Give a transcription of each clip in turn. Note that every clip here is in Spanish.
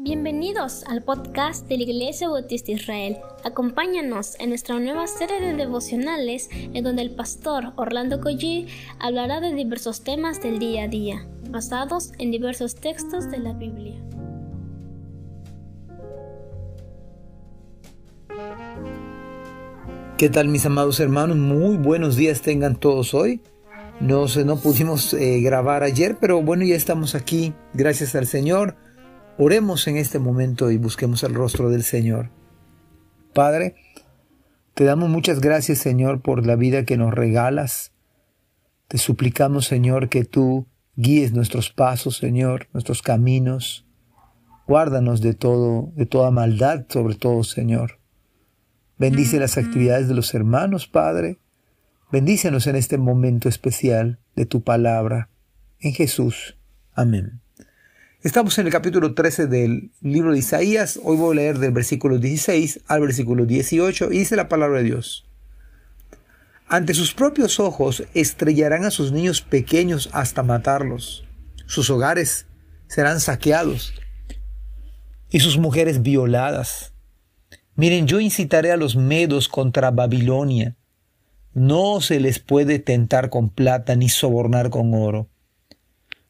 Bienvenidos al podcast de la Iglesia Bautista Israel. Acompáñanos en nuestra nueva serie de devocionales en donde el pastor Orlando Collie hablará de diversos temas del día a día, basados en diversos textos de la Biblia. ¿Qué tal mis amados hermanos? Muy buenos días tengan todos hoy. No, no pudimos eh, grabar ayer, pero bueno, ya estamos aquí, gracias al Señor Oremos en este momento y busquemos el rostro del Señor. Padre, te damos muchas gracias, Señor, por la vida que nos regalas. Te suplicamos, Señor, que tú guíes nuestros pasos, Señor, nuestros caminos. Guárdanos de todo, de toda maldad, sobre todo, Señor. Bendice las actividades de los hermanos, Padre. Bendícenos en este momento especial de tu palabra. En Jesús. Amén. Estamos en el capítulo 13 del libro de Isaías. Hoy voy a leer del versículo 16 al versículo 18 y dice la palabra de Dios. Ante sus propios ojos estrellarán a sus niños pequeños hasta matarlos. Sus hogares serán saqueados y sus mujeres violadas. Miren, yo incitaré a los medos contra Babilonia. No se les puede tentar con plata ni sobornar con oro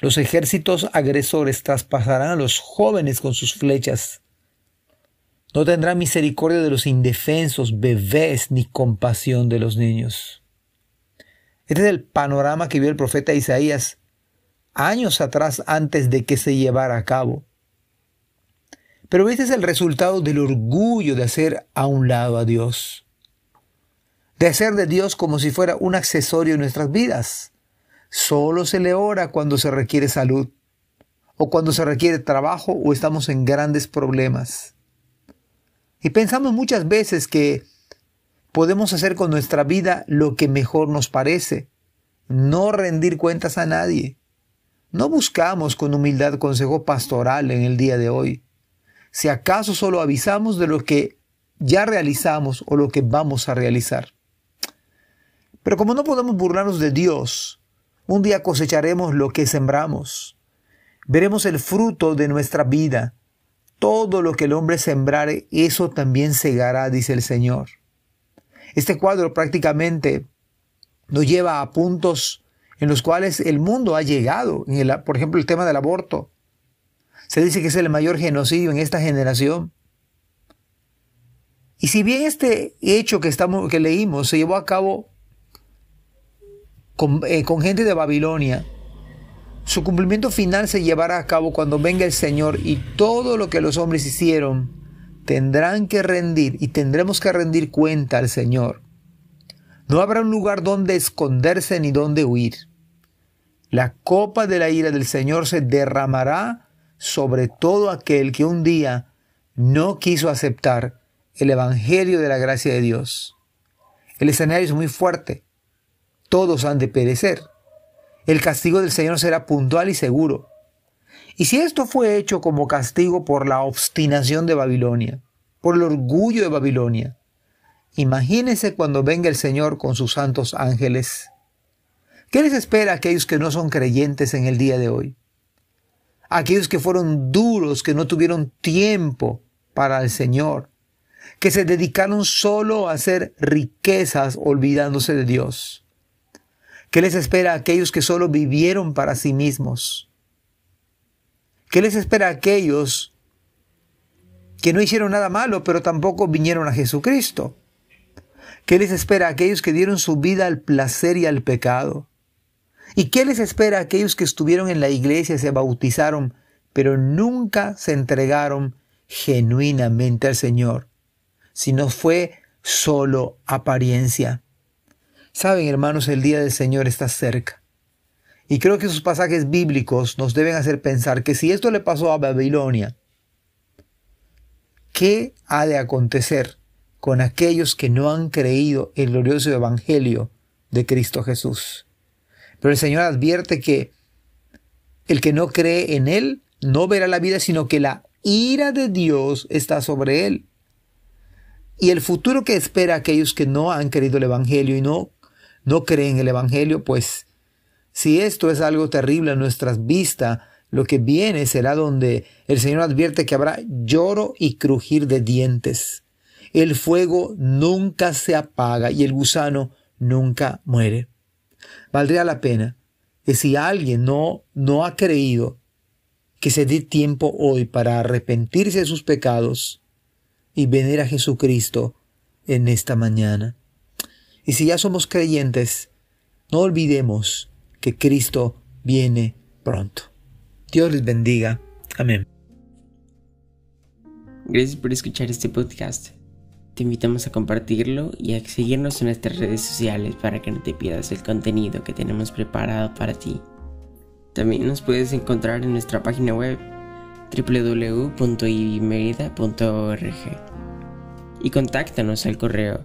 los ejércitos agresores traspasarán a los jóvenes con sus flechas. No tendrán misericordia de los indefensos, bebés, ni compasión de los niños. Este es el panorama que vio el profeta Isaías años atrás antes de que se llevara a cabo. Pero este es el resultado del orgullo de hacer a un lado a Dios. De hacer de Dios como si fuera un accesorio en nuestras vidas. Solo se le ora cuando se requiere salud, o cuando se requiere trabajo o estamos en grandes problemas. Y pensamos muchas veces que podemos hacer con nuestra vida lo que mejor nos parece, no rendir cuentas a nadie. No buscamos con humildad consejo pastoral en el día de hoy. Si acaso solo avisamos de lo que ya realizamos o lo que vamos a realizar. Pero como no podemos burlarnos de Dios, un día cosecharemos lo que sembramos. Veremos el fruto de nuestra vida. Todo lo que el hombre sembrare, eso también segará, dice el Señor. Este cuadro prácticamente nos lleva a puntos en los cuales el mundo ha llegado. por ejemplo, el tema del aborto. Se dice que es el mayor genocidio en esta generación. Y si bien este hecho que, estamos, que leímos se llevó a cabo eh, con, gente de Babilonia, su cumplimiento final se llevará a cabo cuando venga el Señor y todo lo que los hombres hicieron tendrán que rendir y tendremos que rendir cuenta al Señor. No habrá un lugar donde esconderse ni donde huir. La copa de la ira del Señor se derramará sobre todo aquel que un día no quiso aceptar el Evangelio de la gracia de Dios. El escenario es muy fuerte todos han de perecer. El castigo del Señor será puntual y seguro. Y si esto fue hecho como castigo por la obstinación de Babilonia, por el orgullo de Babilonia, imagínense cuando venga el Señor con sus santos ángeles. ¿Qué les espera a aquellos que no son creyentes en el día de hoy? aquellos que fueron duros, que no tuvieron tiempo para el Señor, que se dedicaron solo a hacer riquezas olvidándose de Dios. ¿Qué les espera a aquellos que solo vivieron para sí mismos? ¿Qué les espera a aquellos que no hicieron nada malo, pero tampoco vinieron a Jesucristo? ¿Qué les espera a aquellos que dieron su vida al placer y al pecado? ¿Y qué les espera a aquellos que estuvieron en la iglesia, se bautizaron, pero nunca se entregaron genuinamente al Señor, Si no fue solo apariencia? Saben, hermanos, el día del Señor está cerca. Y creo que esos pasajes bíblicos nos deben hacer pensar que si esto le pasó a Babilonia, ¿qué ha de acontecer con aquellos que no han creído el glorioso Evangelio de Cristo Jesús? Pero el Señor advierte que el que no cree en Él no verá la vida, sino que la ira de Dios está sobre Él. Y el futuro que espera aquellos que no han creído el Evangelio y no no creen el Evangelio, pues si esto es algo terrible a nuestras vistas, Lo que viene será donde el Señor advierte que habrá lloro y crujir de dientes. El fuego nunca se apaga y el gusano nunca muere. Valdría la pena que si alguien no, no ha creído, que se dé tiempo hoy para arrepentirse de sus pecados y venir a Jesucristo en esta mañana. Y si ya somos creyentes, no olvidemos que Cristo viene pronto. Dios les bendiga. Amén. Gracias por escuchar este podcast. Te invitamos a compartirlo y a seguirnos en nuestras redes sociales para que no te pierdas el contenido que tenemos preparado para ti. También nos puedes encontrar en nuestra página web www.ibismerida.org y contáctanos al correo